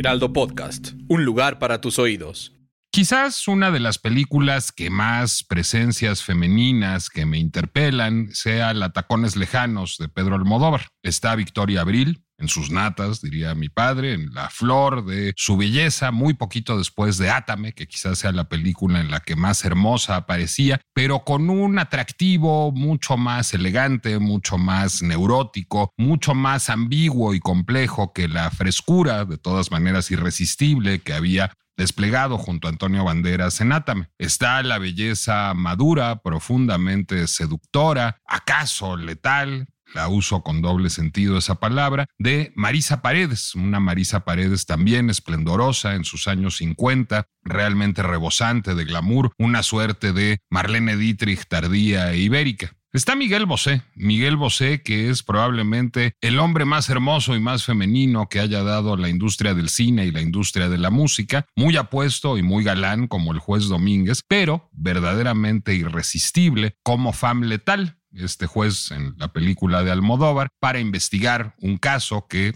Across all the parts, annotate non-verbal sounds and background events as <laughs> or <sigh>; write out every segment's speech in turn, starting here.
Heraldo Podcast, un lugar para tus oídos. Quizás una de las películas que más presencias femeninas que me interpelan sea La Tacones Lejanos de Pedro Almodóvar. Está Victoria Abril, en sus natas, diría mi padre, en la flor de su belleza, muy poquito después de Átame, que quizás sea la película en la que más hermosa aparecía, pero con un atractivo mucho más elegante, mucho más neurótico, mucho más ambiguo y complejo que la frescura, de todas maneras irresistible, que había desplegado junto a Antonio Banderas en Átame. Está la belleza madura, profundamente seductora, acaso letal, la uso con doble sentido esa palabra, de Marisa Paredes, una Marisa Paredes también esplendorosa en sus años 50, realmente rebosante de glamour, una suerte de Marlene Dietrich tardía e ibérica. Está Miguel Bosé, Miguel Bosé que es probablemente el hombre más hermoso y más femenino que haya dado la industria del cine y la industria de la música, muy apuesto y muy galán como el juez Domínguez, pero verdaderamente irresistible como fam letal, este juez en la película de Almodóvar para investigar un caso que,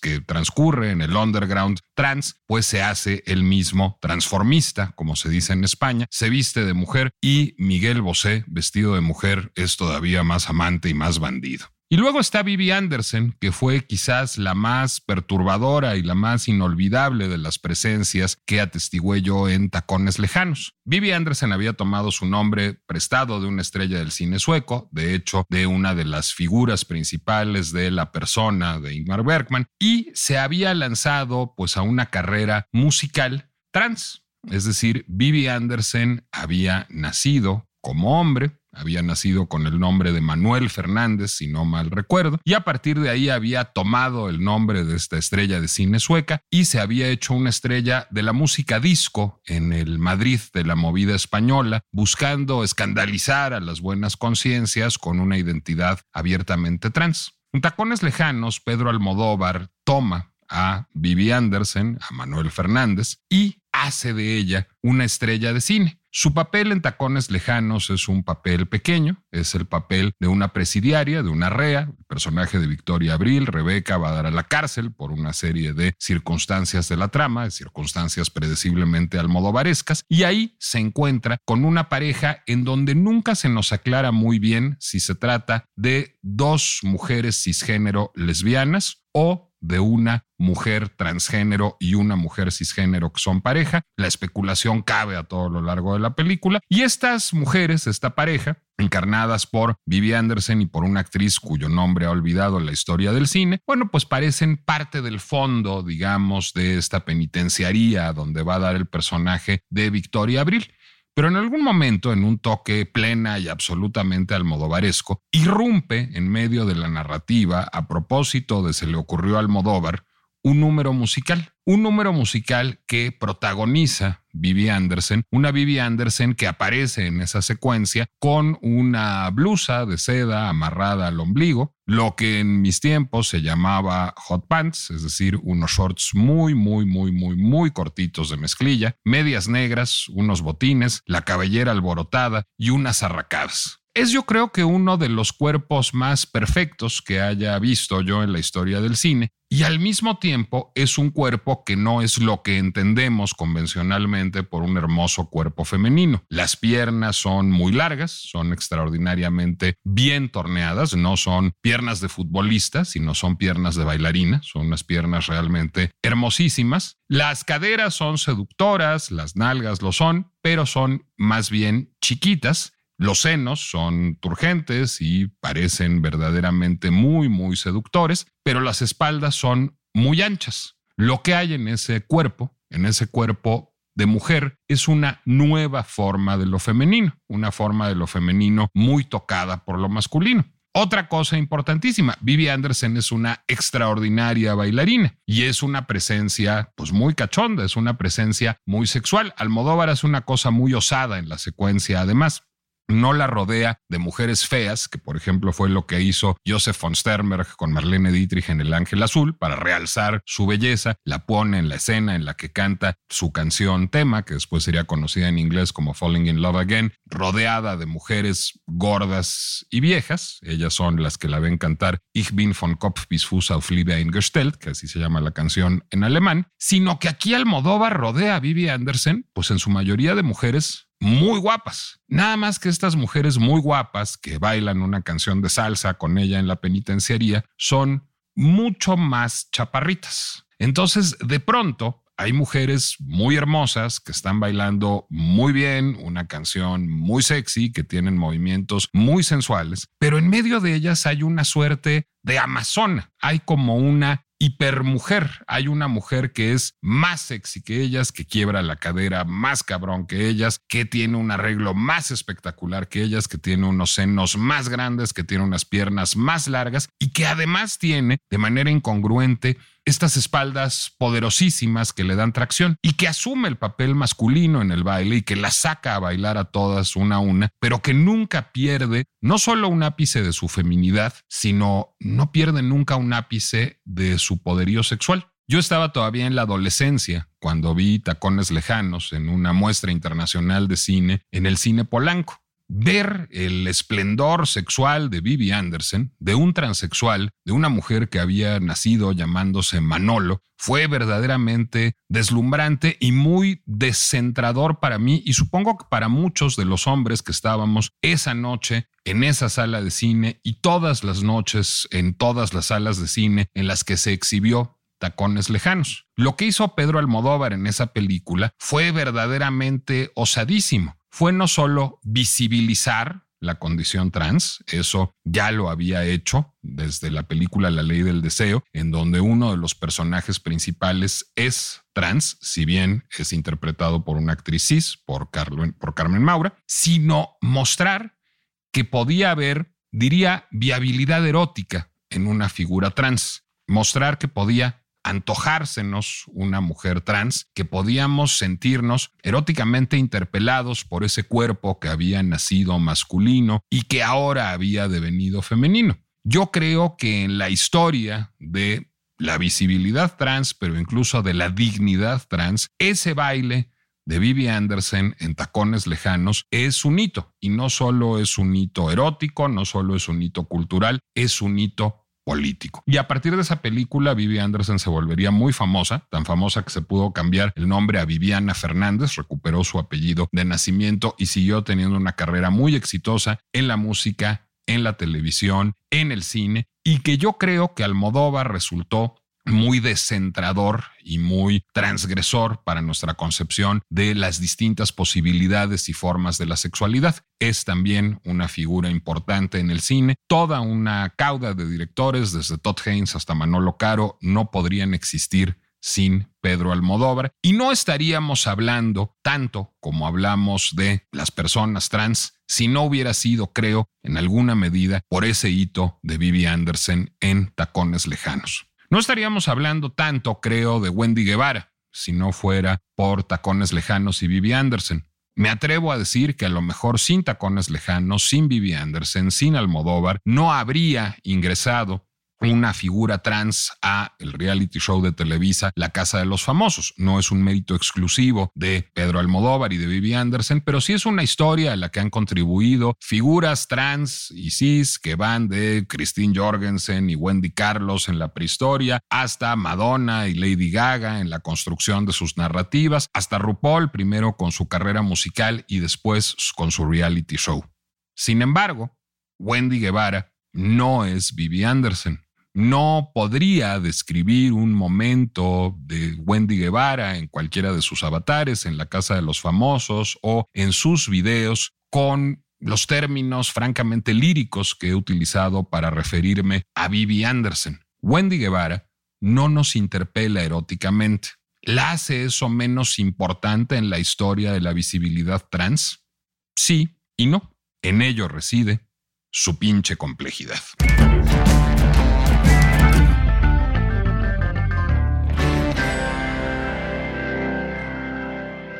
que transcurre en el underground trans, pues se hace el mismo transformista, como se dice en España, se viste de mujer y Miguel Bosé, vestido de mujer, es todavía más amante y más bandido. Y luego está Vivi Anderson, que fue quizás la más perturbadora y la más inolvidable de las presencias que atestigué yo en Tacones Lejanos. Vivi Anderson había tomado su nombre prestado de una estrella del cine sueco, de hecho, de una de las figuras principales de la persona de Ingmar Bergman, y se había lanzado pues a una carrera musical trans. Es decir, Vivi Anderson había nacido como hombre, había nacido con el nombre de Manuel Fernández, si no mal recuerdo, y a partir de ahí había tomado el nombre de esta estrella de cine sueca y se había hecho una estrella de la música disco en el Madrid de la movida española, buscando escandalizar a las buenas conciencias con una identidad abiertamente trans. En Tacones Lejanos, Pedro Almodóvar toma a Vivi Anderson, a Manuel Fernández, y hace de ella una estrella de cine. Su papel en Tacones Lejanos es un papel pequeño, es el papel de una presidiaria, de una rea. El personaje de Victoria Abril, Rebeca, va a dar a la cárcel por una serie de circunstancias de la trama, circunstancias predeciblemente almodovarescas, y ahí se encuentra con una pareja en donde nunca se nos aclara muy bien si se trata de dos mujeres cisgénero lesbianas o de una mujer transgénero y una mujer cisgénero que son pareja. La especulación cabe a todo lo largo de la película. Y estas mujeres, esta pareja, encarnadas por Vivi Anderson y por una actriz cuyo nombre ha olvidado la historia del cine, bueno, pues parecen parte del fondo, digamos, de esta penitenciaría donde va a dar el personaje de Victoria Abril. Pero en algún momento, en un toque plena y absolutamente almodovaresco, irrumpe en medio de la narrativa a propósito de se le ocurrió a Almodóvar un número musical, un número musical que protagoniza Vivi Anderson, una Vivi Anderson que aparece en esa secuencia con una blusa de seda amarrada al ombligo, lo que en mis tiempos se llamaba hot pants, es decir, unos shorts muy, muy, muy, muy, muy cortitos de mezclilla, medias negras, unos botines, la cabellera alborotada y unas arracadas. Es yo creo que uno de los cuerpos más perfectos que haya visto yo en la historia del cine y al mismo tiempo es un cuerpo que no es lo que entendemos convencionalmente por un hermoso cuerpo femenino. Las piernas son muy largas, son extraordinariamente bien torneadas, no son piernas de futbolista, sino son piernas de bailarina, son unas piernas realmente hermosísimas. Las caderas son seductoras, las nalgas lo son, pero son más bien chiquitas los senos son turgentes y parecen verdaderamente muy, muy seductores, pero las espaldas son muy anchas. Lo que hay en ese cuerpo, en ese cuerpo de mujer, es una nueva forma de lo femenino, una forma de lo femenino muy tocada por lo masculino. Otra cosa importantísima, Vivi Anderson es una extraordinaria bailarina y es una presencia pues muy cachonda, es una presencia muy sexual. Almodóvar es una cosa muy osada en la secuencia además no la rodea de mujeres feas, que por ejemplo fue lo que hizo Joseph von Sternberg con Marlene Dietrich en El Ángel Azul, para realzar su belleza, la pone en la escena en la que canta su canción tema, que después sería conocida en inglés como Falling in Love Again, rodeada de mujeres gordas y viejas, ellas son las que la ven cantar Ich bin von Kopf bis Fuß auf Liebe eingestellt, que así se llama la canción en alemán, sino que aquí Almodóvar rodea a Vivi Anderson, pues en su mayoría de mujeres muy guapas. Nada más que estas mujeres muy guapas que bailan una canción de salsa con ella en la penitenciaría son mucho más chaparritas. Entonces, de pronto, hay mujeres muy hermosas que están bailando muy bien, una canción muy sexy, que tienen movimientos muy sensuales, pero en medio de ellas hay una suerte de amazona, hay como una hipermujer. Hay una mujer que es más sexy que ellas, que quiebra la cadera más cabrón que ellas, que tiene un arreglo más espectacular que ellas, que tiene unos senos más grandes, que tiene unas piernas más largas y que además tiene de manera incongruente estas espaldas poderosísimas que le dan tracción y que asume el papel masculino en el baile y que la saca a bailar a todas una a una, pero que nunca pierde no solo un ápice de su feminidad, sino no pierde nunca un ápice de su poderío sexual. Yo estaba todavía en la adolescencia cuando vi Tacones Lejanos en una muestra internacional de cine en el cine Polanco ver el esplendor sexual de Vivi Anderson, de un transexual, de una mujer que había nacido llamándose Manolo, fue verdaderamente deslumbrante y muy descentrador para mí y supongo que para muchos de los hombres que estábamos esa noche en esa sala de cine y todas las noches en todas las salas de cine en las que se exhibió Tacones Lejanos. Lo que hizo Pedro Almodóvar en esa película fue verdaderamente osadísimo fue no solo visibilizar la condición trans, eso ya lo había hecho desde la película La ley del deseo, en donde uno de los personajes principales es trans, si bien es interpretado por una actriz cis, por, por Carmen Maura, sino mostrar que podía haber, diría, viabilidad erótica en una figura trans, mostrar que podía antojársenos una mujer trans, que podíamos sentirnos eróticamente interpelados por ese cuerpo que había nacido masculino y que ahora había devenido femenino. Yo creo que en la historia de la visibilidad trans, pero incluso de la dignidad trans, ese baile de Vivi Anderson en Tacones Lejanos es un hito. Y no solo es un hito erótico, no solo es un hito cultural, es un hito político. Y a partir de esa película, Vivi Anderson se volvería muy famosa, tan famosa que se pudo cambiar el nombre a Viviana Fernández, recuperó su apellido de nacimiento y siguió teniendo una carrera muy exitosa en la música, en la televisión, en el cine, y que yo creo que Almodóvar resultó muy descentrador y muy transgresor para nuestra concepción de las distintas posibilidades y formas de la sexualidad. Es también una figura importante en el cine. Toda una cauda de directores, desde Todd Haynes hasta Manolo Caro, no podrían existir sin Pedro Almodóvar y no estaríamos hablando tanto como hablamos de las personas trans si no hubiera sido, creo, en alguna medida por ese hito de Vivi Anderson en Tacones Lejanos. No estaríamos hablando tanto, creo, de Wendy Guevara si no fuera por Tacones Lejanos y Vivi Anderson. Me atrevo a decir que a lo mejor sin Tacones Lejanos, sin Vivi Anderson, sin Almodóvar, no habría ingresado una figura trans a el reality show de Televisa La Casa de los Famosos. No es un mérito exclusivo de Pedro Almodóvar y de Vivi Anderson, pero sí es una historia a la que han contribuido figuras trans y cis que van de Christine Jorgensen y Wendy Carlos en la prehistoria hasta Madonna y Lady Gaga en la construcción de sus narrativas, hasta RuPaul primero con su carrera musical y después con su reality show. Sin embargo, Wendy Guevara no es Vivi Anderson no podría describir un momento de Wendy Guevara en cualquiera de sus avatares, en la Casa de los Famosos o en sus videos con los términos francamente líricos que he utilizado para referirme a Vivi Anderson. Wendy Guevara no nos interpela eróticamente. ¿La hace eso menos importante en la historia de la visibilidad trans? Sí y no. En ello reside su pinche complejidad.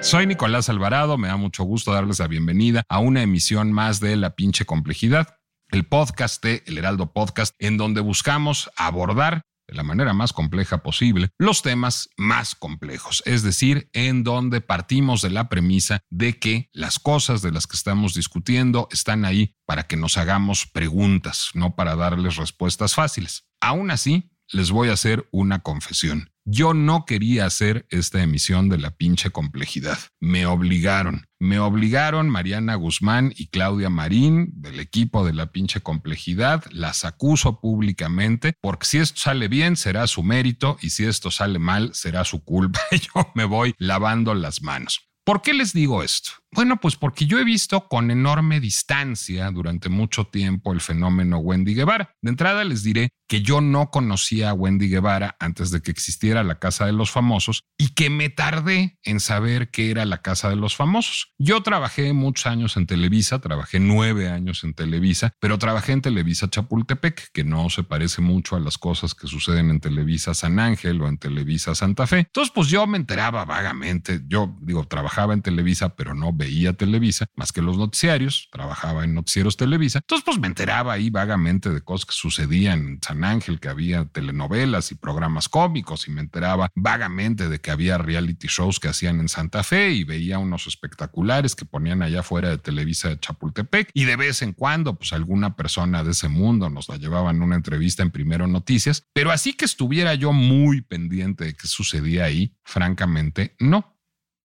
Soy Nicolás Alvarado, me da mucho gusto darles la bienvenida a una emisión más de La pinche complejidad, el podcast de El Heraldo Podcast, en donde buscamos abordar de la manera más compleja posible los temas más complejos, es decir, en donde partimos de la premisa de que las cosas de las que estamos discutiendo están ahí para que nos hagamos preguntas, no para darles respuestas fáciles. Aún así, les voy a hacer una confesión. Yo no quería hacer esta emisión de la pinche complejidad. Me obligaron. Me obligaron Mariana Guzmán y Claudia Marín del equipo de la pinche complejidad. Las acuso públicamente porque si esto sale bien será su mérito y si esto sale mal será su culpa. <laughs> Yo me voy lavando las manos. ¿Por qué les digo esto? Bueno, pues porque yo he visto con enorme distancia durante mucho tiempo el fenómeno Wendy Guevara. De entrada les diré que yo no conocía a Wendy Guevara antes de que existiera la Casa de los Famosos y que me tardé en saber qué era la Casa de los Famosos. Yo trabajé muchos años en Televisa, trabajé nueve años en Televisa, pero trabajé en Televisa Chapultepec, que no se parece mucho a las cosas que suceden en Televisa San Ángel o en Televisa Santa Fe. Entonces, pues yo me enteraba vagamente, yo digo, trabajaba en Televisa, pero no veía Televisa, más que los noticiarios, trabajaba en noticieros Televisa. Entonces, pues me enteraba ahí vagamente de cosas que sucedían en San Ángel, que había telenovelas y programas cómicos, y me enteraba vagamente de que había reality shows que hacían en Santa Fe y veía unos espectaculares que ponían allá fuera de Televisa de Chapultepec. Y de vez en cuando, pues alguna persona de ese mundo nos la llevaban una entrevista en Primero Noticias. Pero así que estuviera yo muy pendiente de qué sucedía ahí, francamente, no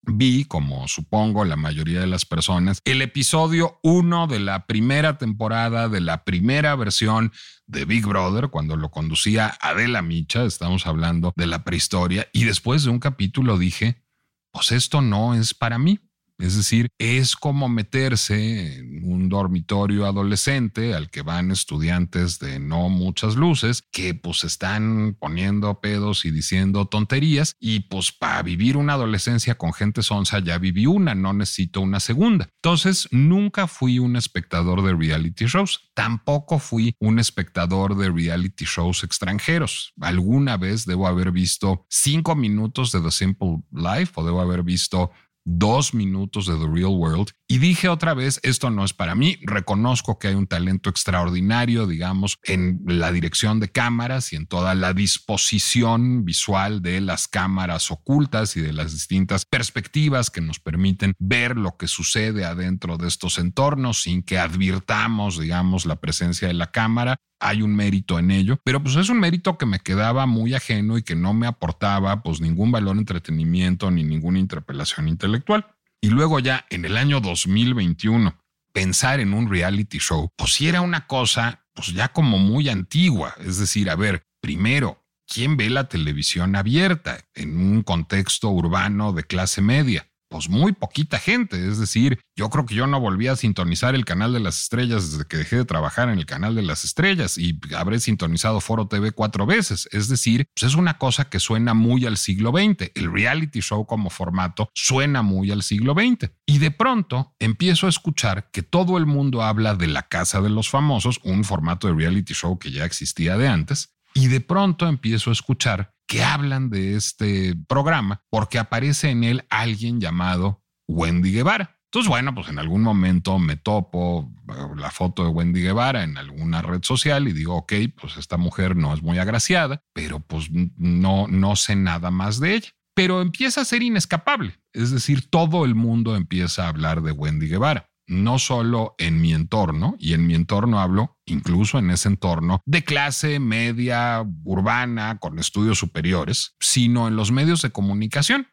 vi, como supongo la mayoría de las personas, el episodio 1 de la primera temporada de la primera versión de Big Brother, cuando lo conducía Adela Micha, estamos hablando de la prehistoria, y después de un capítulo dije, pues esto no es para mí. Es decir, es como meterse en un dormitorio adolescente al que van estudiantes de no muchas luces que pues están poniendo pedos y diciendo tonterías y pues para vivir una adolescencia con gente sonsa ya viví una, no necesito una segunda. Entonces, nunca fui un espectador de reality shows, tampoco fui un espectador de reality shows extranjeros. Alguna vez debo haber visto cinco minutos de The Simple Life o debo haber visto dos minutos de The Real World y dije otra vez, esto no es para mí, reconozco que hay un talento extraordinario, digamos, en la dirección de cámaras y en toda la disposición visual de las cámaras ocultas y de las distintas perspectivas que nos permiten ver lo que sucede adentro de estos entornos sin que advirtamos, digamos, la presencia de la cámara hay un mérito en ello, pero pues es un mérito que me quedaba muy ajeno y que no me aportaba pues ningún valor entretenimiento ni ninguna interpelación intelectual. Y luego ya en el año 2021 pensar en un reality show, pues era una cosa pues ya como muy antigua, es decir, a ver, primero, ¿quién ve la televisión abierta en un contexto urbano de clase media? Pues muy poquita gente. Es decir, yo creo que yo no volví a sintonizar el canal de las estrellas desde que dejé de trabajar en el canal de las estrellas y habré sintonizado Foro TV cuatro veces. Es decir, pues es una cosa que suena muy al siglo XX. El reality show como formato suena muy al siglo XX. Y de pronto empiezo a escuchar que todo el mundo habla de la Casa de los Famosos, un formato de reality show que ya existía de antes. Y de pronto empiezo a escuchar que hablan de este programa porque aparece en él alguien llamado Wendy Guevara. Entonces, bueno, pues en algún momento me topo la foto de Wendy Guevara en alguna red social y digo, ok, pues esta mujer no es muy agraciada, pero pues no, no sé nada más de ella. Pero empieza a ser inescapable. Es decir, todo el mundo empieza a hablar de Wendy Guevara no solo en mi entorno, y en mi entorno hablo incluso en ese entorno de clase media, urbana, con estudios superiores, sino en los medios de comunicación.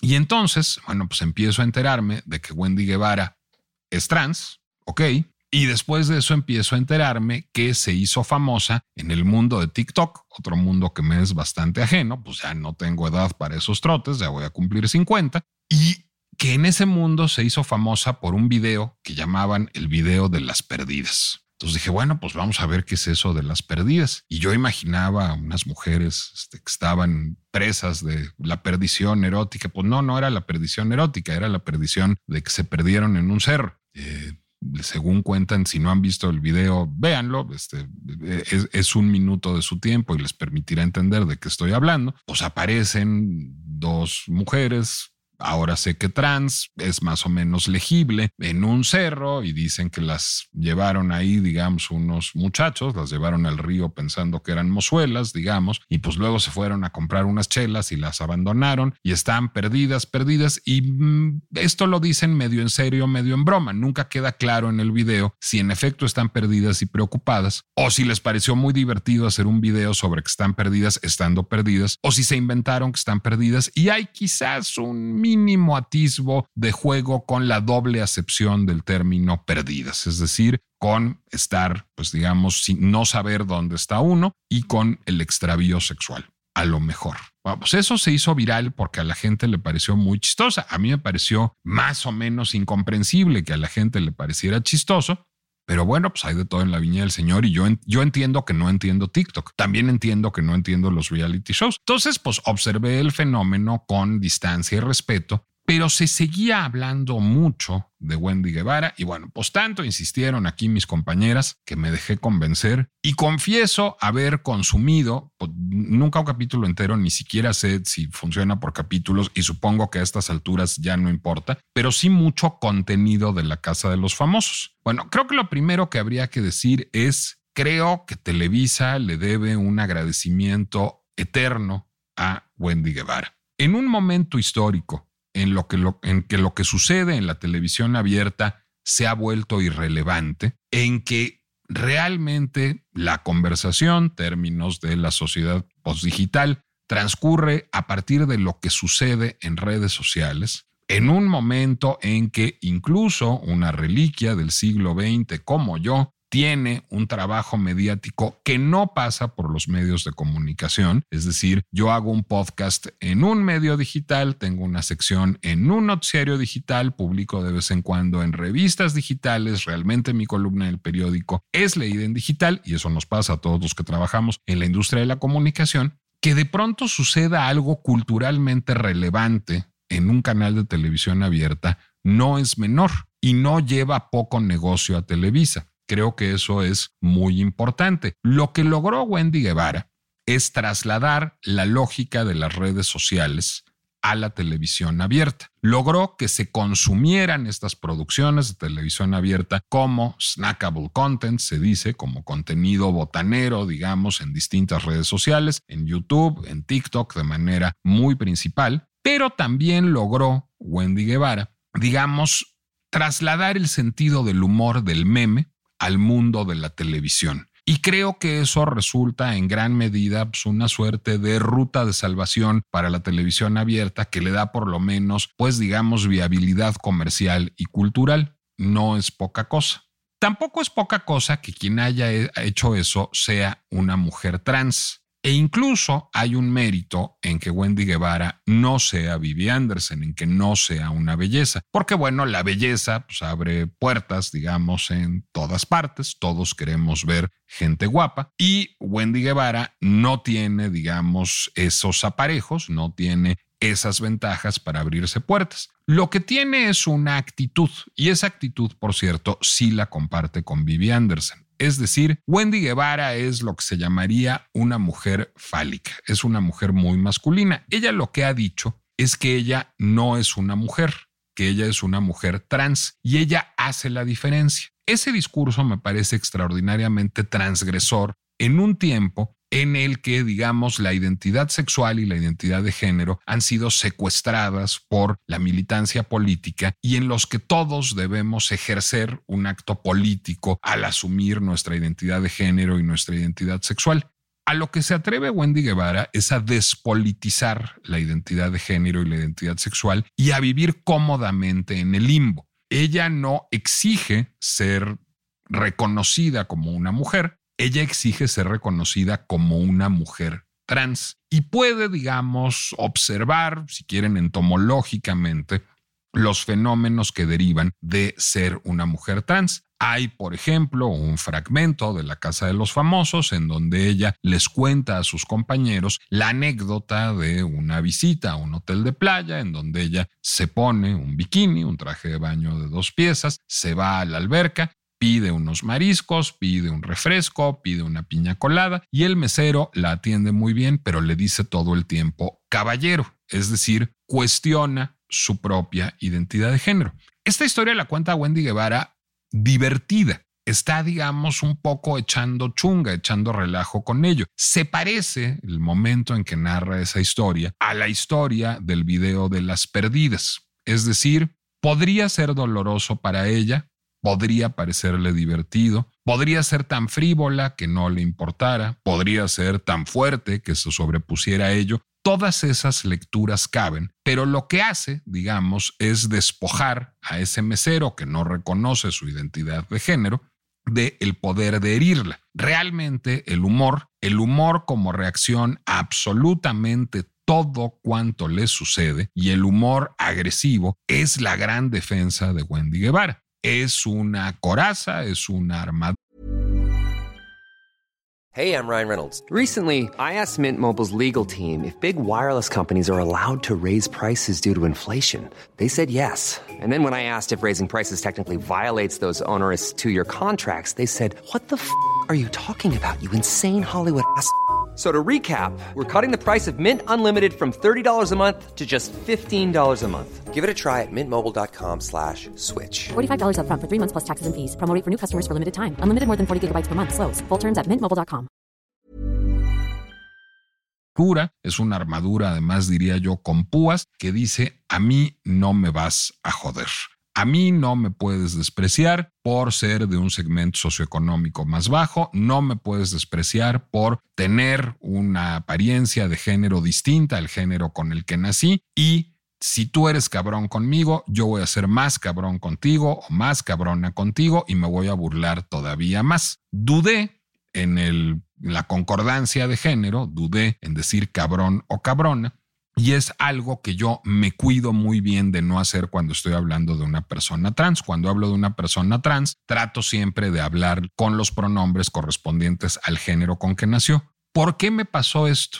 Y entonces, bueno, pues empiezo a enterarme de que Wendy Guevara es trans, ok, y después de eso empiezo a enterarme que se hizo famosa en el mundo de TikTok, otro mundo que me es bastante ajeno, pues ya no tengo edad para esos trotes, ya voy a cumplir 50. Y que en ese mundo se hizo famosa por un video que llamaban el video de las perdidas. Entonces dije, bueno, pues vamos a ver qué es eso de las perdidas. Y yo imaginaba a unas mujeres este, que estaban presas de la perdición erótica. Pues no, no era la perdición erótica, era la perdición de que se perdieron en un cerro. Eh, según cuentan, si no han visto el video, véanlo, este, es, es un minuto de su tiempo y les permitirá entender de qué estoy hablando, pues aparecen dos mujeres ahora sé que trans es más o menos legible en un cerro y dicen que las llevaron ahí, digamos, unos muchachos, las llevaron al río pensando que eran mozuelas, digamos, y pues luego se fueron a comprar unas chelas y las abandonaron y están perdidas, perdidas y mm, esto lo dicen medio en serio, medio en broma. Nunca queda claro en el video si en efecto están perdidas y preocupadas o si les pareció muy divertido hacer un video sobre que están perdidas estando perdidas o si se inventaron que están perdidas y hay quizás un mínimo atisbo de juego con la doble acepción del término perdidas, es decir, con estar, pues digamos, sin no saber dónde está uno y con el extravío sexual, a lo mejor. Pues eso se hizo viral porque a la gente le pareció muy chistosa. A mí me pareció más o menos incomprensible que a la gente le pareciera chistoso, pero bueno, pues hay de todo en la viña del Señor y yo, yo entiendo que no entiendo TikTok. También entiendo que no entiendo los reality shows. Entonces, pues observé el fenómeno con distancia y respeto, pero se seguía hablando mucho de Wendy Guevara y bueno, pues tanto insistieron aquí mis compañeras que me dejé convencer y confieso haber consumido, pues, nunca un capítulo entero, ni siquiera sé si funciona por capítulos y supongo que a estas alturas ya no importa, pero sí mucho contenido de la Casa de los Famosos. Bueno, creo que lo primero que habría que decir es, creo que Televisa le debe un agradecimiento eterno a Wendy Guevara. En un momento histórico en, lo que en que lo que sucede en la televisión abierta se ha vuelto irrelevante, en que realmente la conversación, términos de la sociedad postdigital, transcurre a partir de lo que sucede en redes sociales, en un momento en que incluso una reliquia del siglo XX como yo tiene un trabajo mediático que no pasa por los medios de comunicación. Es decir, yo hago un podcast en un medio digital, tengo una sección en un noticiario digital, publico de vez en cuando en revistas digitales, realmente mi columna en el periódico es leída en digital y eso nos pasa a todos los que trabajamos en la industria de la comunicación, que de pronto suceda algo culturalmente relevante en un canal de televisión abierta no es menor y no lleva poco negocio a Televisa. Creo que eso es muy importante. Lo que logró Wendy Guevara es trasladar la lógica de las redes sociales a la televisión abierta. Logró que se consumieran estas producciones de televisión abierta como snackable content, se dice, como contenido botanero, digamos, en distintas redes sociales, en YouTube, en TikTok, de manera muy principal, pero también logró Wendy Guevara, digamos, trasladar el sentido del humor del meme al mundo de la televisión. Y creo que eso resulta en gran medida pues, una suerte de ruta de salvación para la televisión abierta que le da por lo menos, pues digamos, viabilidad comercial y cultural. No es poca cosa. Tampoco es poca cosa que quien haya hecho eso sea una mujer trans. E incluso hay un mérito en que Wendy Guevara no sea Vivi Anderson, en que no sea una belleza. Porque bueno, la belleza pues, abre puertas, digamos, en todas partes. Todos queremos ver gente guapa. Y Wendy Guevara no tiene, digamos, esos aparejos, no tiene esas ventajas para abrirse puertas. Lo que tiene es una actitud, y esa actitud, por cierto, sí la comparte con Vivi Anderson. Es decir, Wendy Guevara es lo que se llamaría una mujer fálica, es una mujer muy masculina. Ella lo que ha dicho es que ella no es una mujer, que ella es una mujer trans y ella hace la diferencia. Ese discurso me parece extraordinariamente transgresor en un tiempo en el que, digamos, la identidad sexual y la identidad de género han sido secuestradas por la militancia política y en los que todos debemos ejercer un acto político al asumir nuestra identidad de género y nuestra identidad sexual. A lo que se atreve Wendy Guevara es a despolitizar la identidad de género y la identidad sexual y a vivir cómodamente en el limbo. Ella no exige ser reconocida como una mujer, ella exige ser reconocida como una mujer trans y puede, digamos, observar, si quieren, entomológicamente, los fenómenos que derivan de ser una mujer trans. Hay, por ejemplo, un fragmento de La Casa de los Famosos en donde ella les cuenta a sus compañeros la anécdota de una visita a un hotel de playa en donde ella se pone un bikini, un traje de baño de dos piezas, se va a la alberca pide unos mariscos, pide un refresco, pide una piña colada y el mesero la atiende muy bien, pero le dice todo el tiempo caballero, es decir, cuestiona su propia identidad de género. Esta historia la cuenta Wendy Guevara divertida. Está, digamos, un poco echando chunga, echando relajo con ello. Se parece el momento en que narra esa historia a la historia del video de las perdidas. Es decir, podría ser doloroso para ella, podría parecerle divertido, podría ser tan frívola que no le importara, podría ser tan fuerte que se sobrepusiera a ello, Todas esas lecturas caben, pero lo que hace, digamos, es despojar a ese mesero que no reconoce su identidad de género de el poder de herirla. Realmente el humor, el humor como reacción a absolutamente todo cuanto le sucede y el humor agresivo es la gran defensa de Wendy Guevara. Es una coraza, es Hey, I'm Ryan Reynolds. Recently, I asked Mint Mobile's legal team if big wireless companies are allowed to raise prices due to inflation. They said yes. And then when I asked if raising prices technically violates those onerous two year contracts, they said, What the f are you talking about, you insane Hollywood ass? So to recap, we're cutting the price of Mint Unlimited from $30 a month to just $15 a month. Give it a try at mintmobile.com slash switch. $45 up front for three months plus taxes and fees. Promo for new customers for limited time. Unlimited more than 40 gigabytes per month. Slows. Full terms at mintmobile.com. Es una armadura, además diría yo, con púas que dice, a mí no me vas a joder. A mí no me puedes despreciar por ser de un segmento socioeconómico más bajo, no me puedes despreciar por tener una apariencia de género distinta al género con el que nací y si tú eres cabrón conmigo, yo voy a ser más cabrón contigo o más cabrona contigo y me voy a burlar todavía más. Dudé en la concordancia de género, dudé en decir cabrón o cabrona, y es algo que yo me cuido muy bien de no hacer cuando estoy hablando de una persona trans. Cuando hablo de una persona trans, trato siempre de hablar con los pronombres correspondientes al género con que nació. ¿Por qué me pasó esto?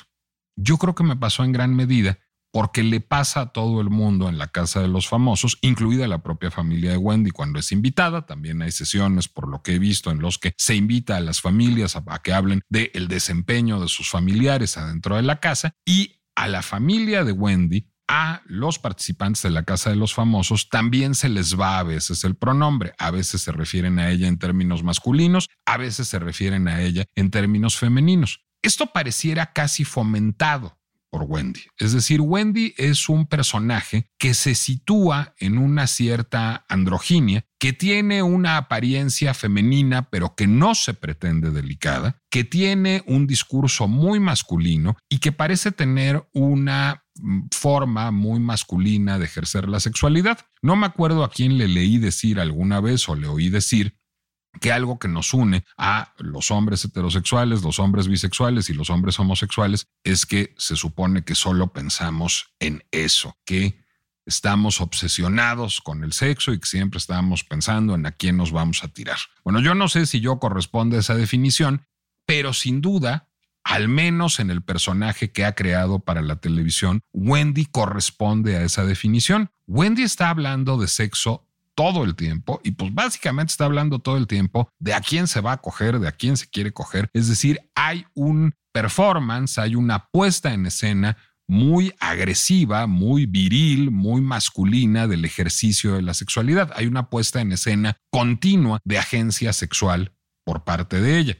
Yo creo que me pasó en gran medida porque le pasa a todo el mundo en la casa de los famosos, incluida la propia familia de Wendy cuando es invitada. También hay sesiones, por lo que he visto, en los que se invita a las familias a, que hablen del desempeño de sus familiares adentro de la casa y a la familia de Wendy, a los participantes de la Casa de los Famosos también se les va a veces el pronombre. A veces se refieren a ella en términos masculinos, a veces se refieren a ella en términos femeninos. Esto pareciera casi fomentado Wendy. Es decir, Wendy es un personaje que se sitúa en una cierta androginia, que tiene una apariencia femenina, pero que no se pretende delicada, que tiene un discurso muy masculino y que parece tener una mm, forma muy masculina de ejercer la sexualidad. No me acuerdo a quién le leí decir alguna vez o le oí decir que algo que nos une a los hombres heterosexuales, los hombres bisexuales y los hombres homosexuales es que se supone que solo pensamos en eso, que estamos obsesionados con el sexo y que siempre estamos pensando en a quién nos vamos a tirar. Bueno, yo no sé si yo corresponde a esa definición, pero sin duda, al menos en el personaje que ha creado para la televisión, Wendy corresponde a esa definición. Wendy está hablando de sexo todo el tiempo y pues básicamente está hablando todo el tiempo de a quién se va a coger, de a quién se quiere coger. Es decir, hay un performance, hay una puesta en escena muy agresiva, muy viril, muy masculina del ejercicio de la sexualidad. Hay una puesta en escena continua de agencia sexual por parte de ella.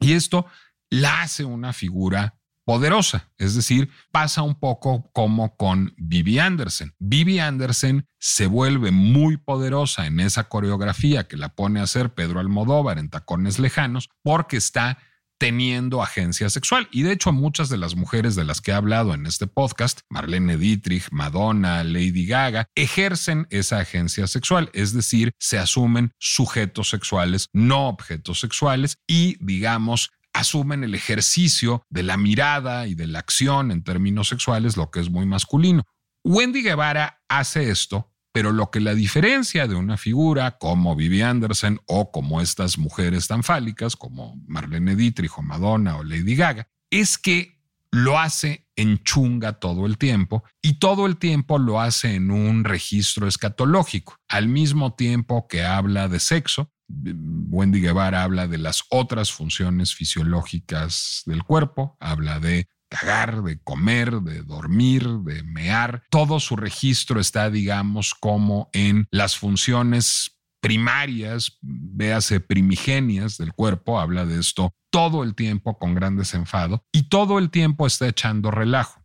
Y esto la hace una figura poderosa. Es decir, pasa un poco como con Vivi Anderson. Vivi Anderson se vuelve muy poderosa en esa coreografía que la pone a hacer Pedro Almodóvar en Tacones Lejanos porque está teniendo agencia sexual. Y de hecho, muchas de las mujeres de las que he hablado en este podcast, Marlene Dietrich, Madonna, Lady Gaga, ejercen esa agencia sexual, es decir, se asumen sujetos sexuales, no objetos sexuales, y digamos, asumen el ejercicio de la mirada y de la acción en términos sexuales, lo que es muy masculino. Wendy Guevara hace esto Pero lo que la diferencia de una figura como Vivi Anderson o como estas mujeres tan fálicas como Marlene Dietrich o Madonna o Lady Gaga es que lo hace en chunga todo el tiempo y todo el tiempo lo hace en un registro escatológico, al mismo tiempo que habla de sexo. Wendy Guevara habla de las otras funciones fisiológicas del cuerpo, habla de cagar, de comer, de dormir, de mear. Todo su registro está, digamos, como en las funciones primarias, véase primigenias del cuerpo, habla de esto todo el tiempo con gran desenfado y todo el tiempo está echando relajo.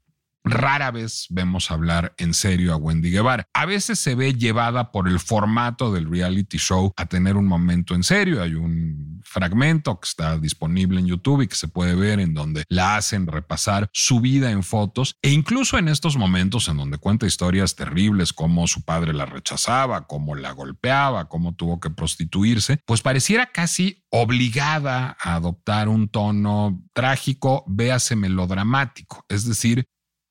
Rara vez vemos hablar en serio a Wendy Guevara. A veces se ve llevada por el formato del reality show a tener un momento en serio. Hay un fragmento que está disponible en YouTube y que se puede ver en donde la hacen repasar su vida en fotos e incluso en estos momentos en donde cuenta historias terribles como su padre la rechazaba, cómo la golpeaba, cómo tuvo que prostituirse, pues pareciera casi obligada a adoptar un tono trágico, véase melodramático, es decir,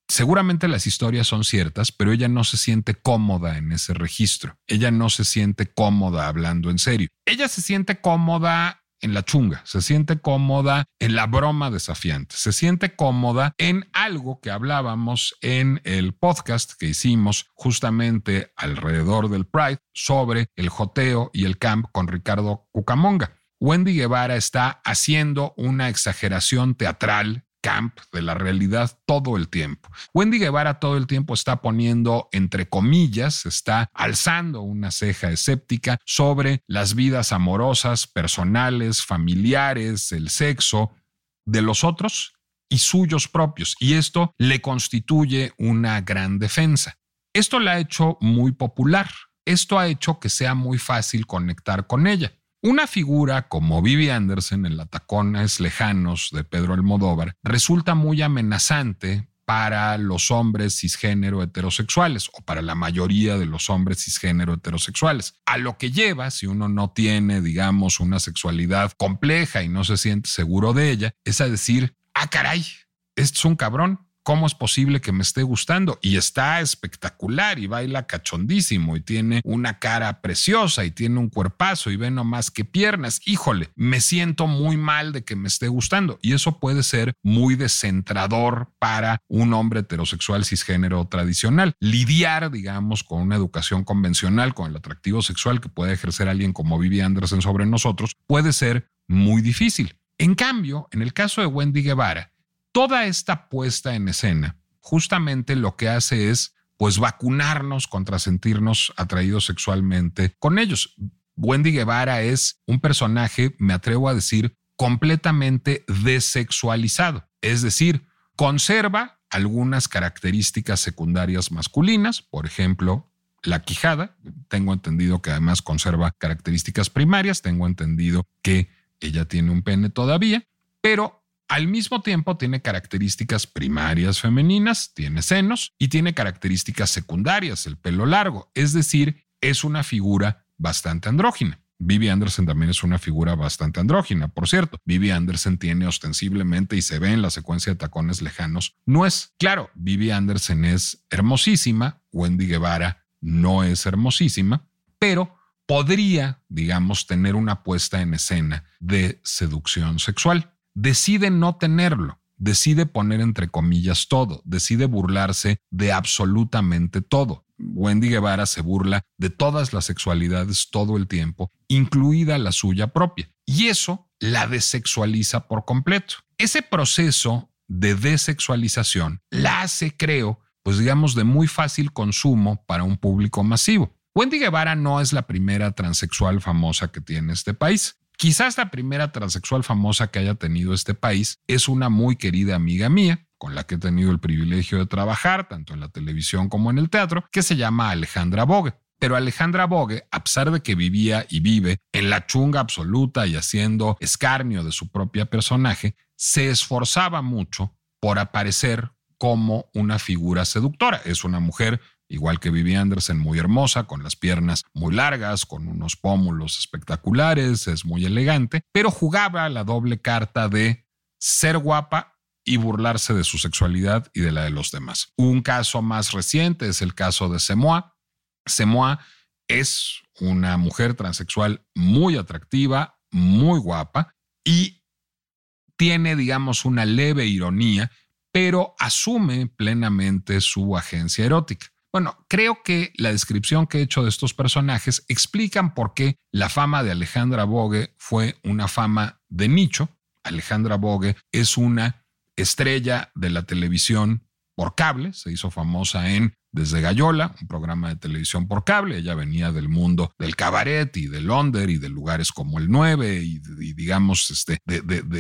Seguramente las historias son ciertas, pero ella no se siente cómoda en ese registro. Ella no se siente cómoda hablando en serio. Ella se siente cómoda en la chunga, se siente cómoda en la broma desafiante, se siente cómoda en algo que hablábamos en el podcast que hicimos justamente alrededor del Pride sobre el joteo y el camp con Ricardo Cucamonga. Wendy Guevara está haciendo una exageración teatral camp de la realidad todo el tiempo. Wendy Guevara todo el tiempo está poniendo, entre comillas, está alzando una ceja escéptica sobre las vidas amorosas, personales, familiares, el sexo de los otros y suyos propios. Y esto le constituye una gran defensa. Esto la ha hecho muy popular. Esto ha hecho que sea muy fácil conectar con ella. Una figura como Vivi Anderson en la Tacones Lejanos de Pedro Almodóvar resulta muy amenazante para los hombres cisgénero heterosexuales o para la mayoría de los hombres cisgénero heterosexuales. A lo que lleva, si uno no tiene, digamos, una sexualidad compleja y no se siente seguro de ella, es a decir, ah, caray, esto es un cabrón, ¿cómo es posible que me esté gustando? Y está espectacular y baila cachondísimo y tiene una cara preciosa y tiene un cuerpazo y ve nomás que piernas. Híjole, me siento muy mal de que me esté gustando. Y eso puede ser muy descentrador para un hombre heterosexual cisgénero tradicional. Lidiar, digamos, con una educación convencional, con el atractivo sexual que puede ejercer alguien como Vivi Anderson sobre nosotros, puede ser muy difícil. En cambio, en el caso de Wendy Guevara, toda esta puesta en escena justamente lo que hace es pues vacunarnos contra sentirnos atraídos sexualmente con ellos. Wendy Guevara es un personaje, me atrevo a decir, completamente desexualizado, es decir, conserva algunas características secundarias masculinas, por ejemplo, la quijada, tengo entendido que además conserva características primarias, tengo entendido que ella tiene un pene todavía, pero al mismo tiempo tiene características primarias femeninas, tiene senos y tiene características secundarias, el pelo largo, es decir, es una figura bastante andrógina. Vivi Anderson también es una figura bastante andrógina, por cierto. Vivi Anderson tiene ostensiblemente y se ve en la secuencia de tacones lejanos. No es, claro, Vivi Anderson es hermosísima, Wendy Guevara no es hermosísima, pero podría, digamos, tener una puesta en escena de seducción sexual decide no tenerlo, decide poner entre comillas todo, decide burlarse de absolutamente todo. Wendy Guevara se burla de todas las sexualidades todo el tiempo, incluida la suya propia, y eso la desexualiza por completo. Ese proceso de desexualización la hace, creo, pues digamos, de muy fácil consumo para un público masivo. Wendy Guevara no es la primera transexual famosa que tiene este país. Quizás la primera transexual famosa que haya tenido este país es una muy querida amiga mía, con la que he tenido el privilegio de trabajar, tanto en la televisión como en el teatro, que se llama Alejandra Bogue. Pero Alejandra Bogue, a pesar de que vivía y vive en la chunga absoluta y haciendo escarnio de su propia personaje, se esforzaba mucho por aparecer como una figura seductora. Es una mujer igual que Vivi Anderson, muy hermosa, con las piernas muy largas, con unos pómulos espectaculares, es muy elegante, pero jugaba la doble carta de ser guapa y burlarse de su sexualidad y de la de los demás. Un caso más reciente es el caso de Semoa, Semoa es una mujer transexual muy atractiva, muy guapa y tiene, digamos, una leve ironía, pero asume plenamente su agencia erótica. Bueno, creo que la descripción que he hecho de estos personajes explican por qué la fama de Alejandra Bogue fue una fama de nicho. Alejandra Bogue es una estrella de la televisión por cable, se hizo famosa en Desde Gallola, un programa de televisión por cable. Ella venía del mundo del cabaret y del under y de lugares como el 9 y, digamos, este,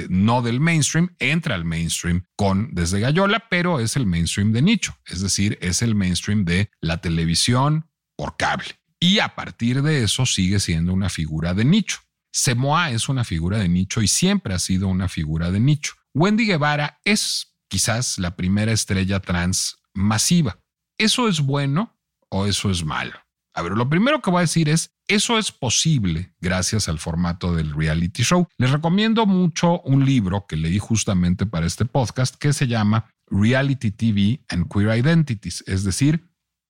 no del mainstream, entra al mainstream con Desde Gallola, pero es el mainstream de nicho, es decir, es el mainstream de la televisión por cable. Y a partir de eso sigue siendo una figura de nicho. Semoa es una figura de nicho y siempre ha sido una figura de nicho. Wendy Guevara es quizás la primera estrella trans masiva. ¿Eso es bueno o eso es malo? A ver, lo primero que voy a decir es, eso es posible gracias al formato del reality show. Les recomiendo mucho un libro que leí justamente para este podcast que se llama Reality TV and Queer Identities, es decir,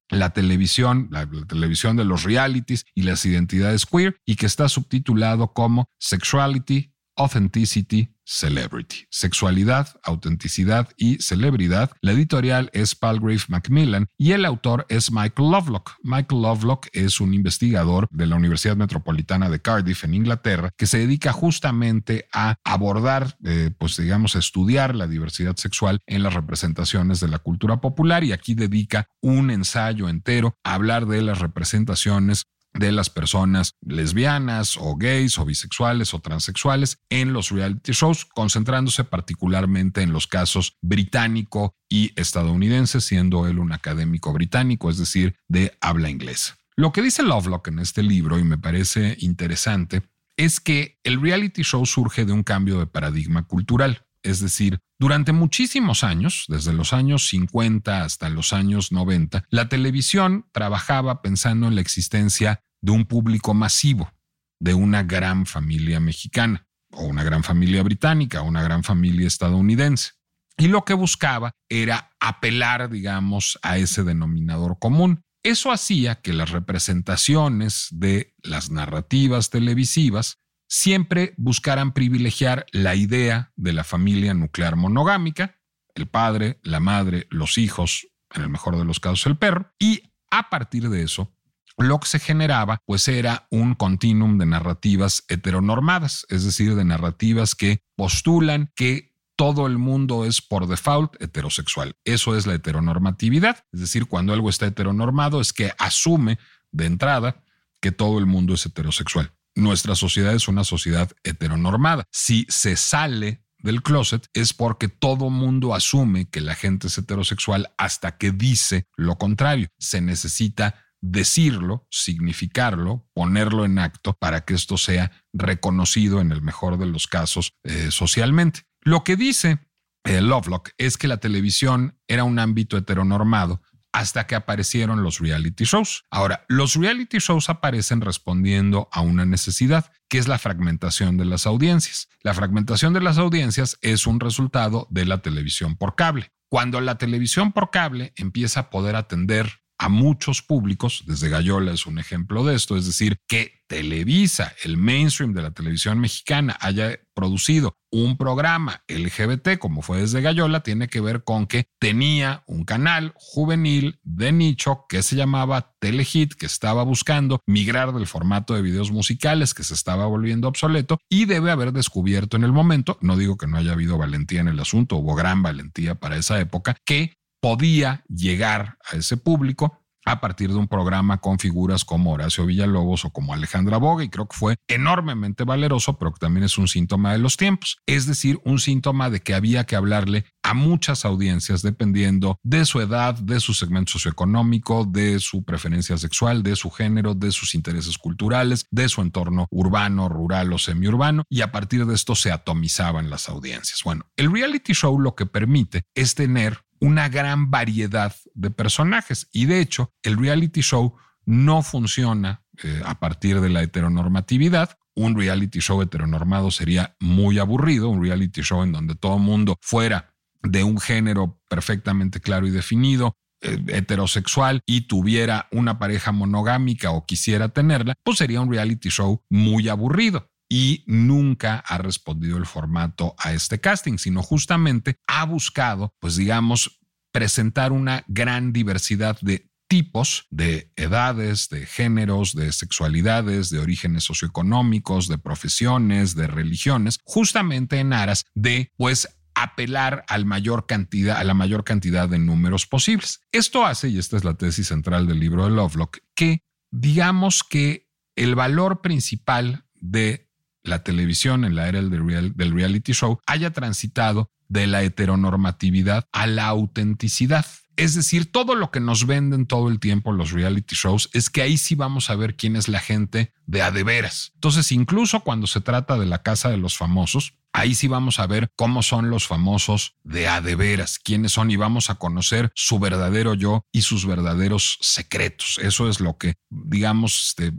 la televisión, la, la, televisión de los realities y las identidades queer, y que está subtitulado como Sexuality, Authenticity, Celebrity. Sexualidad, autenticidad y celebridad. La editorial es Palgrave Macmillan y el autor es Michael Lovelock. Michael Lovelock es un investigador de la Universidad Metropolitana de Cardiff en Inglaterra que se dedica justamente a abordar, eh, pues digamos, estudiar la diversidad sexual en las representaciones de la cultura popular y aquí dedica un ensayo entero a hablar de las representaciones de las personas lesbianas o gays o bisexuales o transexuales en los reality shows, concentrándose particularmente en los casos británico y estadounidense, siendo él un académico británico, es decir, de habla inglesa. Lo que dice Lovelock en este libro, y me parece interesante, es que el reality show surge de un cambio de paradigma cultural. Es decir, durante muchísimos años, desde los años 50 hasta los años 90, la televisión trabajaba pensando en la existencia de un público masivo, de una gran familia mexicana, o una gran familia británica, o una gran familia estadounidense. Y lo que buscaba era apelar, digamos, a ese denominador común. Eso hacía que las representaciones de las narrativas televisivas siempre buscaran privilegiar la idea de la familia nuclear monogámica, el padre, la madre, los hijos, en el mejor de los casos el perro, y a partir de eso lo que se generaba pues era un continuum de narrativas heteronormadas, es decir, de narrativas que postulan que todo el mundo es por default heterosexual. Eso es la heteronormatividad, es decir, cuando algo está heteronormado es que asume de entrada que todo el mundo es heterosexual. Nuestra sociedad es una sociedad heteronormada. Si se sale del closet es porque todo mundo asume que la gente es heterosexual hasta que dice lo contrario. Se necesita decirlo, significarlo, ponerlo en acto para que esto sea reconocido en el mejor de los casos eh, socialmente. Lo que dice eh, Lovelock es que la televisión era un ámbito heteronormado hasta que aparecieron los reality shows. Ahora, los reality shows aparecen respondiendo a una necesidad, que es la fragmentación de las audiencias. La fragmentación de las audiencias es un resultado de la televisión por cable. Cuando la televisión por cable empieza a poder atender a muchos públicos, desde Gallola es un ejemplo de esto, es decir, que Televisa, el mainstream de la televisión mexicana, haya producido un programa LGBT como fue desde Gallola, tiene que ver con que tenía un canal juvenil de nicho que se llamaba Telehit, que estaba buscando migrar del formato de videos musicales que se estaba volviendo obsoleto y debe haber descubierto en el momento, no digo que no haya habido valentía en el asunto, hubo gran valentía para esa época, que podía llegar a ese público a partir de un programa con figuras como Horacio Villalobos o como Alejandra Boga y creo que fue enormemente valeroso, pero que también es un síntoma de los tiempos, es decir, un síntoma de que había que hablarle a muchas audiencias dependiendo de su edad, de su segmento socioeconómico, de su preferencia sexual, de su género, de sus intereses culturales, de su entorno urbano, rural o semiurbano y a partir de esto se atomizaban las audiencias. Bueno, el reality show lo que permite es tener una gran variedad de personajes. Y de hecho, el reality show no funciona eh, a partir de la heteronormatividad. Un reality show heteronormado sería muy aburrido, un reality show en donde todo el mundo fuera de un género perfectamente claro y definido, eh, heterosexual y tuviera una pareja monogámica o quisiera tenerla, pues sería un reality show muy aburrido y nunca ha respondido el formato a este casting, sino justamente ha buscado, pues digamos, presentar una gran diversidad de tipos de edades, de géneros, de sexualidades, de orígenes socioeconómicos, de profesiones, de religiones, justamente en aras de, pues, apelar al mayor cantidad, a la mayor cantidad de números posibles. Esto hace, y esta es la tesis central del libro de Lovelock, que digamos que el valor principal de la televisión en la era del, del reality show haya transitado de la heteronormatividad a la autenticidad. Es decir, todo lo que nos venden todo el tiempo los reality shows es que ahí sí vamos a ver quién es la gente de a de veras. Entonces, incluso cuando se trata de la casa de los famosos, Ahí sí vamos a ver cómo son los famosos de a de veras, quiénes son y vamos a conocer su verdadero yo y sus verdaderos secretos. Eso es lo que, digamos, este,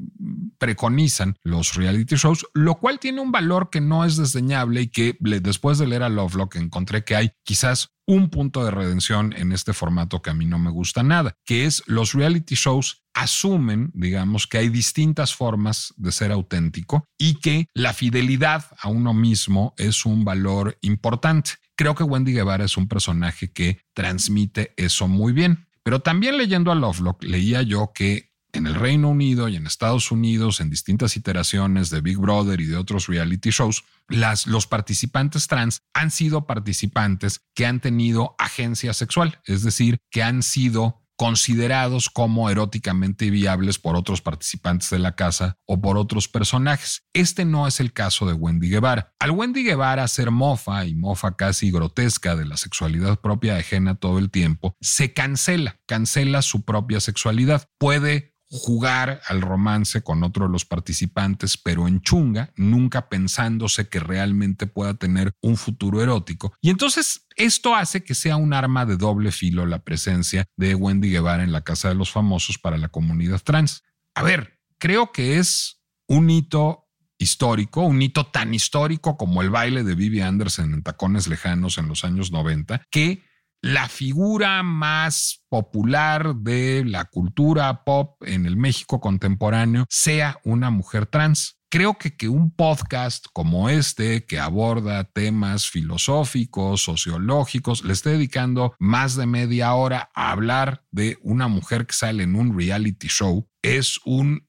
preconizan los reality shows, lo cual tiene un valor que no es desdeñable y que después de leer a Lovelock encontré que hay quizás un punto de redención en este formato que a mí no me gusta nada, que es los reality shows asumen, digamos, que hay distintas formas de ser auténtico y que la fidelidad a uno mismo es un valor importante. Creo que Wendy Guevara es un personaje que transmite eso muy bien. Pero también leyendo a Lovelock, leía yo que en el Reino Unido y en Estados Unidos, en distintas iteraciones de Big Brother y de otros reality shows, las, los participantes trans han sido participantes que han tenido agencia sexual, es decir, que han sido considerados como eróticamente viables por otros participantes de la casa o por otros personajes. Este no es el caso de Wendy Guevara. Al Wendy Guevara ser mofa y mofa casi grotesca de la sexualidad propia ajena todo el tiempo, se cancela, cancela su propia sexualidad. Puede jugar al romance con otro de los participantes, pero en chunga, nunca pensándose que realmente pueda tener un futuro erótico. Y entonces esto hace que sea un arma de doble filo la presencia de Wendy Guevara en la Casa de los Famosos para la comunidad trans. A ver, creo que es un hito histórico, un hito tan histórico como el baile de Vivi Anderson en Tacones Lejanos en los años 90, que la figura más popular de la cultura pop en el México contemporáneo sea una mujer trans. Creo que que un podcast como este, que aborda temas filosóficos, sociológicos, le esté dedicando más de media hora a hablar de una mujer que sale en un reality show, es un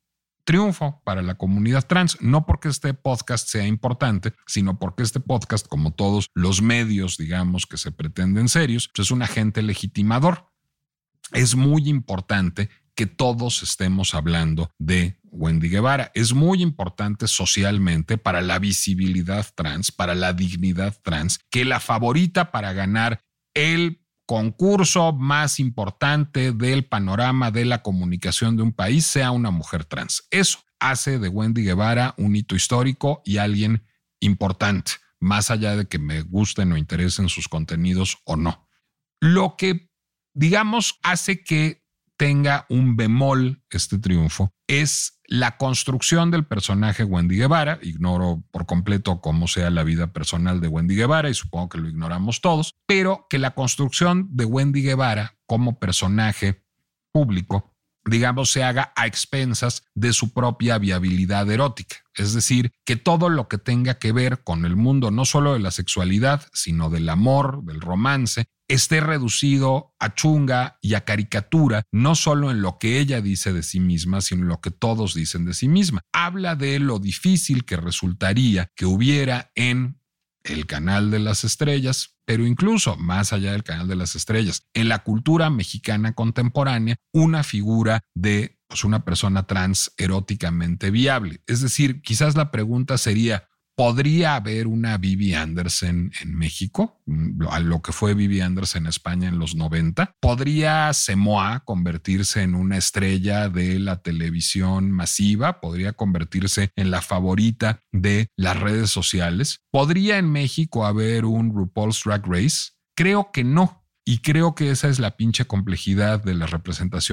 triunfo para la comunidad trans, no porque este podcast sea importante, sino porque este podcast, como todos los medios, digamos, que se pretenden serios, es un agente legitimador. Es muy importante que todos estemos hablando de Wendy Guevara. Es muy importante socialmente para la visibilidad trans, para la dignidad trans, que la favorita para ganar el concurso más importante del panorama de la comunicación de un país sea una mujer trans. Eso hace de Wendy Guevara un hito histórico y alguien importante, más allá de que me gusten o interesen sus contenidos o no. Lo que, digamos, hace que tenga un bemol este triunfo es la construcción del personaje Wendy Guevara. Ignoro por completo cómo sea la vida personal de Wendy Guevara y supongo que lo ignoramos todos, pero que la construcción de Wendy Guevara como personaje público digamos, se haga a expensas de su propia viabilidad erótica. Es decir, que todo lo que tenga que ver con el mundo, no solo de la sexualidad, sino del amor, del romance, esté reducido a chunga y a caricatura, no solo en lo que ella dice de sí misma, sino en lo que todos dicen de sí misma. Habla de lo difícil que resultaría que hubiera en el canal de las estrellas, pero incluso más allá del canal de las estrellas, en la cultura mexicana contemporánea, una figura de pues, una persona trans eróticamente viable. Es decir, quizás la pregunta sería, ¿Podría haber una Vivi Anderson en México? A lo que fue Vivi Anderson en España en los 90. ¿Podría Semoa convertirse en una estrella de la televisión masiva? ¿Podría convertirse en la favorita de las redes sociales? ¿Podría en México haber un RuPaul's Drag Race? Creo que no. Y creo que esa es la pinche complejidad de la representación.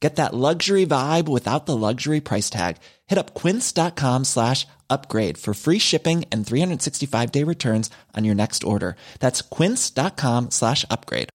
Get that luxury vibe without the luxury price tag. Hit up quince.com slash upgrade for free shipping and 365 day returns on your next order. That's quince.com slash upgrade.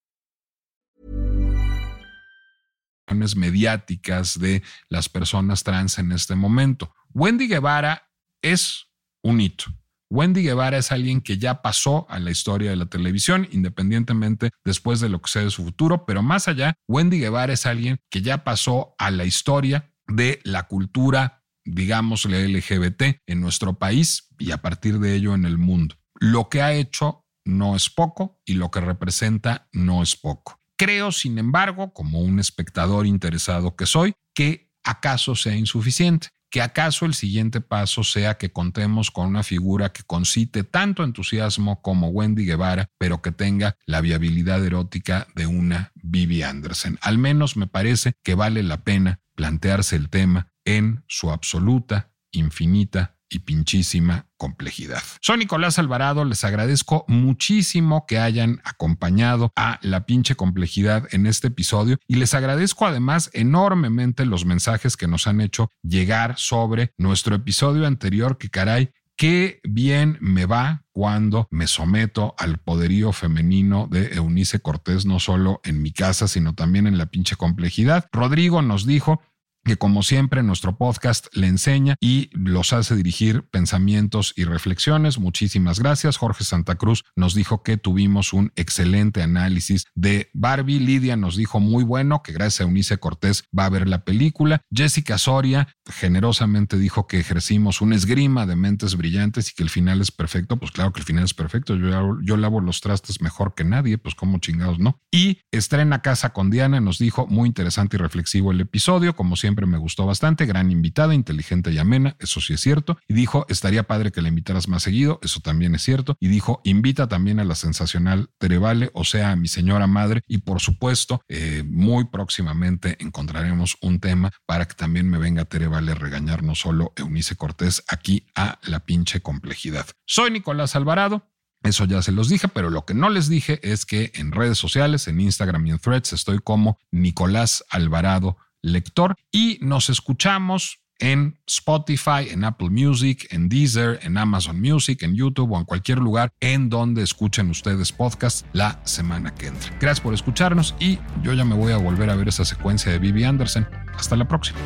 mediáticas de las personas trans en este momento. Wendy Guevara es un hito. Wendy Guevara es alguien que ya pasó a la historia de la televisión, independientemente después de lo que sea de su futuro, pero más allá, Wendy Guevara es alguien que ya pasó a la historia de la cultura, digamos, LGBT en nuestro país y a partir de ello en el mundo. Lo que ha hecho no es poco y lo que representa no es poco. Creo, sin embargo, como un espectador interesado que soy, que acaso sea insuficiente que acaso el siguiente paso sea que contemos con una figura que concite tanto entusiasmo como Wendy Guevara, pero que tenga la viabilidad erótica de una Vivi Anderson. Al menos me parece que vale la pena plantearse el tema en su absoluta, infinita y pinchísima complejidad. Soy Nicolás Alvarado, les agradezco muchísimo que hayan acompañado a la pinche complejidad en este episodio y les agradezco además enormemente los mensajes que nos han hecho llegar sobre nuestro episodio anterior que caray, qué bien me va cuando me someto al poderío femenino de Eunice Cortés, no solo en mi casa, sino también en la pinche complejidad. Rodrigo nos dijo que como siempre nuestro podcast le enseña y los hace dirigir pensamientos y reflexiones. Muchísimas gracias. Jorge Santa Cruz nos dijo que tuvimos un excelente análisis de Barbie. Lidia nos dijo muy bueno, que gracias a Eunice Cortés va a ver la película. Jessica Soria generosamente dijo que ejercimos un esgrima de mentes brillantes y que el final es perfecto. Pues claro que el final es perfecto. Yo, yo lavo los trastes mejor que nadie, pues como chingados, ¿no? Y Estrena Casa con Diana nos dijo muy interesante y reflexivo el episodio, como siempre me gustó bastante, gran invitada, inteligente y amena, eso sí es cierto. Y dijo, estaría padre que la invitaras más seguido, eso también es cierto. Y dijo, invita también a la sensacional Terevale, o sea, a mi señora madre. Y por supuesto, eh, muy próximamente encontraremos un tema para que también me venga Terevale a regañar no solo Eunice Cortés aquí a la pinche complejidad. Soy Nicolás Alvarado. Eso ya se los dije, pero lo que no les dije es que en redes sociales, en Instagram y en Threads, estoy como Nicolás Alvarado lector y nos escuchamos en Spotify, en Apple Music, en Deezer, en Amazon Music, en YouTube o en cualquier lugar en donde escuchen ustedes podcast la semana que entra. Gracias por escucharnos y yo ya me voy a volver a ver esa secuencia de Vivi Anderson. Hasta la próxima.